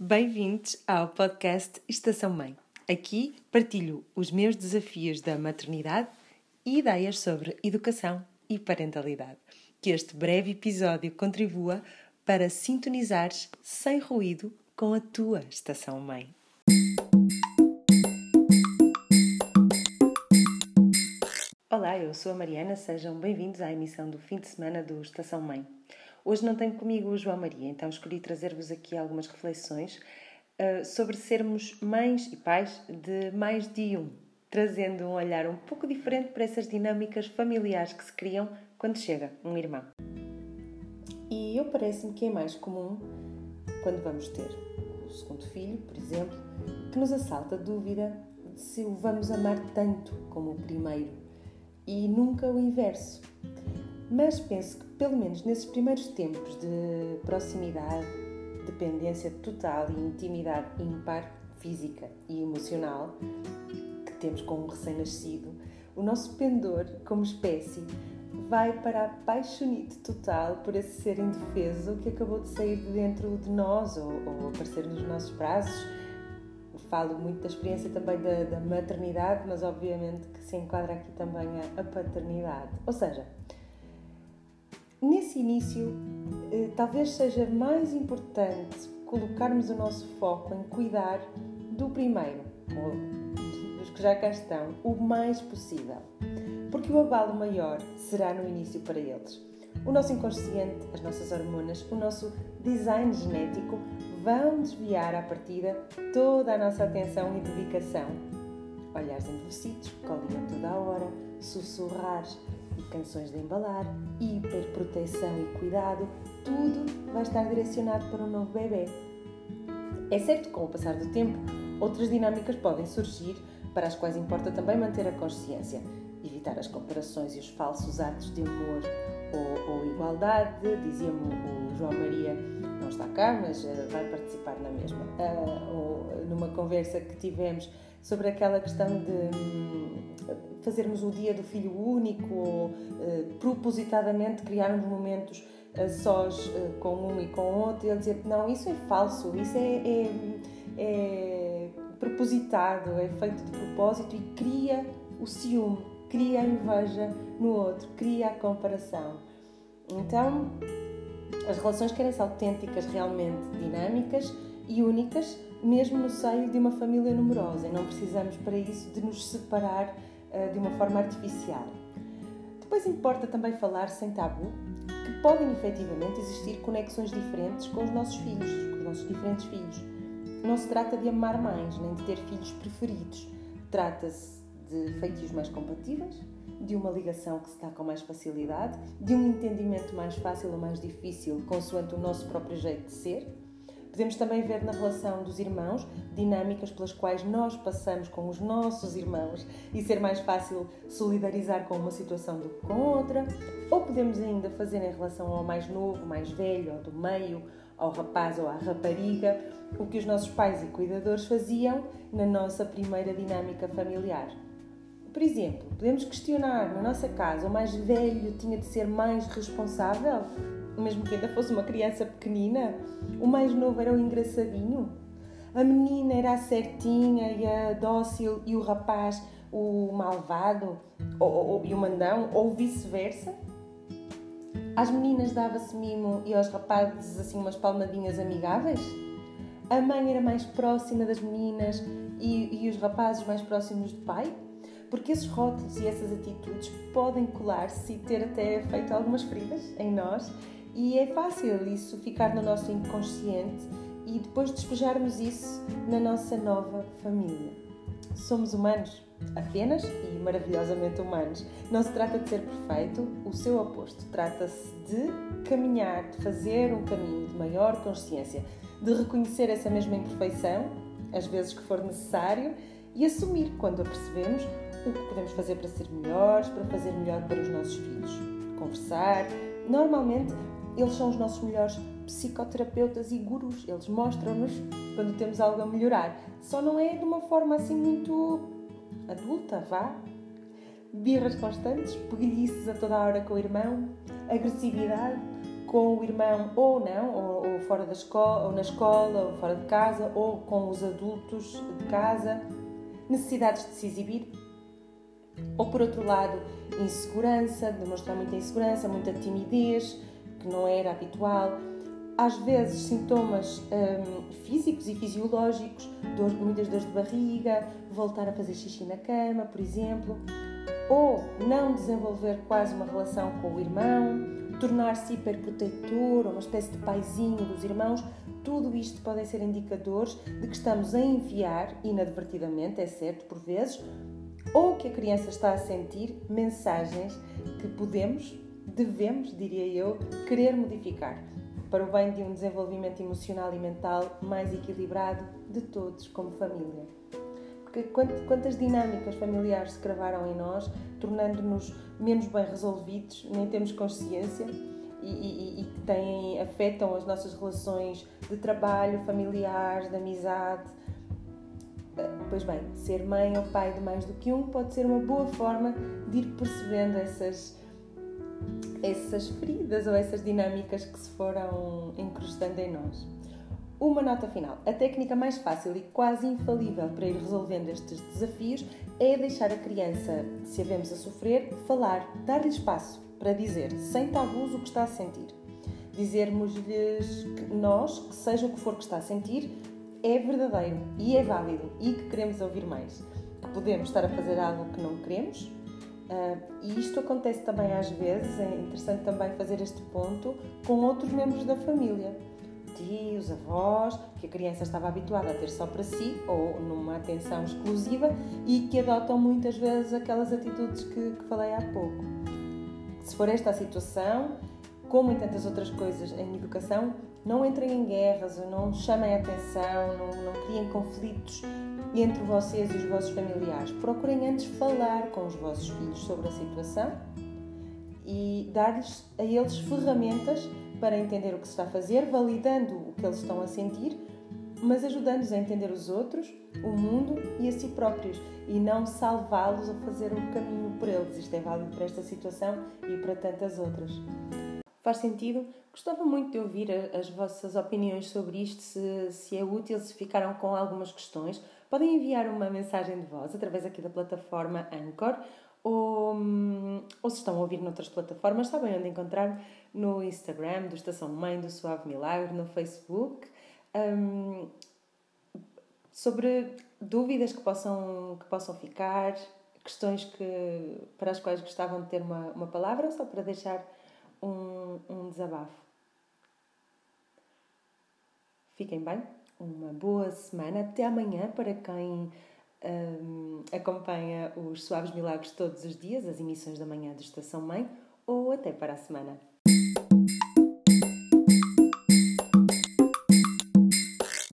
Bem-vindos ao podcast Estação Mãe. Aqui partilho os meus desafios da maternidade e ideias sobre educação e parentalidade. Que este breve episódio contribua para sintonizares sem ruído com a tua Estação Mãe. Olá, eu sou a Mariana, sejam bem-vindos à emissão do fim de semana do Estação Mãe. Hoje não tenho comigo o João Maria, então escolhi trazer-vos aqui algumas reflexões uh, sobre sermos mães e pais de mais de um, trazendo um olhar um pouco diferente para essas dinâmicas familiares que se criam quando chega um irmão. E eu parece-me que é mais comum quando vamos ter o segundo filho, por exemplo, que nos assalta a dúvida de se o vamos amar tanto como o primeiro e nunca o inverso. Mas penso que, pelo menos nesses primeiros tempos de proximidade, dependência total e intimidade ímpar, física e emocional, que temos com um recém-nascido, o nosso pendor, como espécie, vai para a paixonite total por esse ser indefeso que acabou de sair de dentro de nós ou, ou aparecer nos nossos braços. Falo muito da experiência também da, da maternidade, mas obviamente que se enquadra aqui também a, a paternidade. Ou seja, Nesse início, eh, talvez seja mais importante colocarmos o nosso foco em cuidar do primeiro, ou dos que já cá estão, o mais possível, porque o abalo maior será no início para eles. O nosso inconsciente, as nossas hormonas, o nosso design genético vão desviar à partida toda a nossa atenção e dedicação. Olhares endurecidos, colinha toda a hora, sussurrares, canções de embalar, hiperproteção e cuidado, tudo vai estar direcionado para o novo bebê. É certo que com o passar do tempo, outras dinâmicas podem surgir para as quais importa também manter a consciência, evitar as comparações e os falsos atos de amor ou, ou igualdade. Dizia-me o João Maria, não está cá, mas uh, vai participar na mesma, uh, ou numa conversa que tivemos sobre aquela questão de hum, fazermos o dia do filho único ou uh, propositadamente criarmos momentos uh, sós uh, com um e com outro e ele dizer não, isso é falso, isso é, é, é propositado, é feito de propósito e cria o ciúme, cria a inveja no outro, cria a comparação. Então, as relações querem ser autênticas, realmente dinâmicas e únicas, mesmo no seio de uma família numerosa, e não precisamos para isso de nos separar de uma forma artificial. Depois importa também falar sem tabu que podem efetivamente existir conexões diferentes com os nossos filhos, com os nossos diferentes filhos. Não se trata de amar mais, nem de ter filhos preferidos. Trata-se de feitios mais compatíveis, de uma ligação que se dá com mais facilidade, de um entendimento mais fácil ou mais difícil, consoante o nosso próprio jeito de ser Podemos também ver na relação dos irmãos dinâmicas pelas quais nós passamos com os nossos irmãos e ser mais fácil solidarizar com uma situação do que com outra, ou podemos ainda fazer em relação ao mais novo, mais velho, ao do meio, ao rapaz ou à rapariga, o que os nossos pais e cuidadores faziam na nossa primeira dinâmica familiar. Por exemplo, podemos questionar na nossa casa o mais velho tinha de ser mais responsável mesmo que ainda fosse uma criança pequenina, o mais novo era o engraçadinho, a menina era a certinha e a dócil e o rapaz o malvado ou, ou, e o mandão, ou vice-versa. Às meninas dava-se mimo e aos rapazes assim umas palmadinhas amigáveis? A mãe era mais próxima das meninas e, e os rapazes mais próximos do pai? Porque esses rótulos e essas atitudes podem colar-se e ter até feito algumas feridas em nós e é fácil isso ficar no nosso inconsciente e depois despejarmos isso na nossa nova família. Somos humanos, apenas e maravilhosamente humanos. Não se trata de ser perfeito, o seu oposto. Trata-se de caminhar, de fazer um caminho de maior consciência, de reconhecer essa mesma imperfeição, às vezes que for necessário, e assumir, quando a percebemos, o que podemos fazer para ser melhores, para fazer melhor para os nossos filhos. Conversar. Normalmente, eles são os nossos melhores psicoterapeutas e gurus. Eles mostram-nos quando temos algo a melhorar. Só não é de uma forma assim muito adulta, vá. Birras constantes, peguilhices a toda a hora com o irmão, agressividade. com o irmão ou não, ou, ou, fora da escola, ou na escola, ou fora de casa, ou com os adultos de casa, necessidades de se exibir, ou por outro lado, insegurança, demonstrar muita insegurança, muita timidez, que não era habitual, às vezes sintomas hum, físicos e fisiológicos, dor, muitas dores de barriga, voltar a fazer xixi na cama, por exemplo, ou não desenvolver quase uma relação com o irmão, tornar-se hiperprotetor, uma espécie de paizinho dos irmãos, tudo isto podem ser indicadores de que estamos a enviar, inadvertidamente, é certo, por vezes, ou que a criança está a sentir mensagens que podemos, devemos, diria eu, querer modificar para o bem de um desenvolvimento emocional e mental mais equilibrado de todos como família. Porque quantas dinâmicas familiares se cravaram em nós, tornando-nos menos bem resolvidos, nem temos consciência e, que têm, afetam as nossas relações de trabalho, familiares, de amizade. Pois bem, ser mãe ou pai de mais do que um pode ser uma boa forma de ir percebendo essas, essas feridas ou essas dinâmicas que se foram incrustando em nós. Uma nota final. A técnica mais fácil e quase infalível para ir resolvendo estes desafios é deixar a criança, se a vemos a sofrer, falar, dar-lhe espaço para dizer, sem tabus, o que está a sentir. Dizermos-lhes nós, que seja o que for que está a sentir, é verdadeiro e é válido e que queremos ouvir mais. Que podemos estar a fazer algo que não queremos. Uh, e isto acontece também às vezes, é interessante também fazer este ponto com outros membros da família tios, avós, que a criança estava habituada a ter só para si ou numa atenção exclusiva e que adotam muitas vezes aquelas atitudes que, que falei há pouco. Se for esta a situação, como em tantas outras coisas em educação, não entrem em guerras, não chamem atenção, não, não criem conflitos entre vocês e os vossos familiares. Procurem antes falar com os vossos filhos sobre a situação e dar-lhes a eles ferramentas para entender o que se está a fazer, validando o que eles estão a sentir, mas ajudando-os a entender os outros, o mundo e a si próprios e não salvá-los a fazer o caminho por eles. Isto é válido para esta situação e para tantas outras. Faz sentido? Gostava muito de ouvir as vossas opiniões sobre isto, se, se é útil, se ficaram com algumas questões. Podem enviar uma mensagem de voz através aqui da plataforma Anchor ou, hum, ou se estão a ouvir noutras plataformas, sabem onde encontrar no Instagram do Estação Mãe do Suave Milagre, no Facebook, um, sobre dúvidas que possam, que possam ficar, questões que, para as quais gostavam de ter uma, uma palavra, só para deixar um, um desabafo. Fiquem bem, uma boa semana, até amanhã para quem um, acompanha os Suaves Milagres todos os dias, as emissões da manhã do Estação Mãe, ou até para a semana.